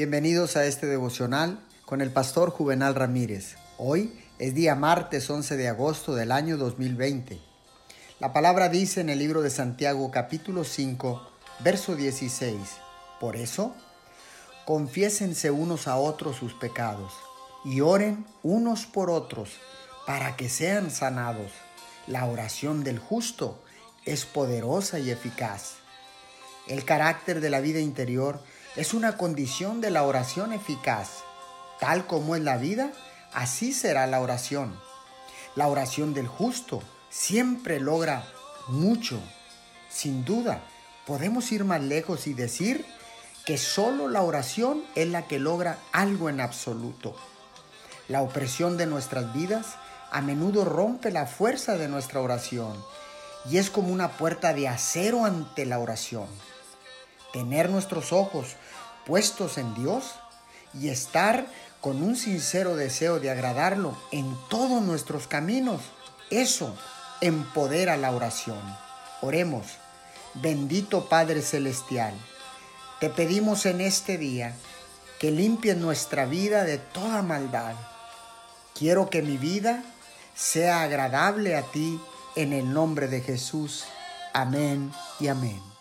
Bienvenidos a este devocional con el pastor Juvenal Ramírez. Hoy es día martes 11 de agosto del año 2020. La palabra dice en el libro de Santiago capítulo 5, verso 16. Por eso, confiésense unos a otros sus pecados y oren unos por otros para que sean sanados. La oración del justo es poderosa y eficaz. El carácter de la vida interior es una condición de la oración eficaz. Tal como es la vida, así será la oración. La oración del justo siempre logra mucho. Sin duda, podemos ir más lejos y decir que solo la oración es la que logra algo en absoluto. La opresión de nuestras vidas a menudo rompe la fuerza de nuestra oración y es como una puerta de acero ante la oración. Tener nuestros ojos puestos en Dios y estar con un sincero deseo de agradarlo en todos nuestros caminos, eso empodera la oración. Oremos, bendito Padre Celestial, te pedimos en este día que limpies nuestra vida de toda maldad. Quiero que mi vida sea agradable a ti en el nombre de Jesús. Amén y amén.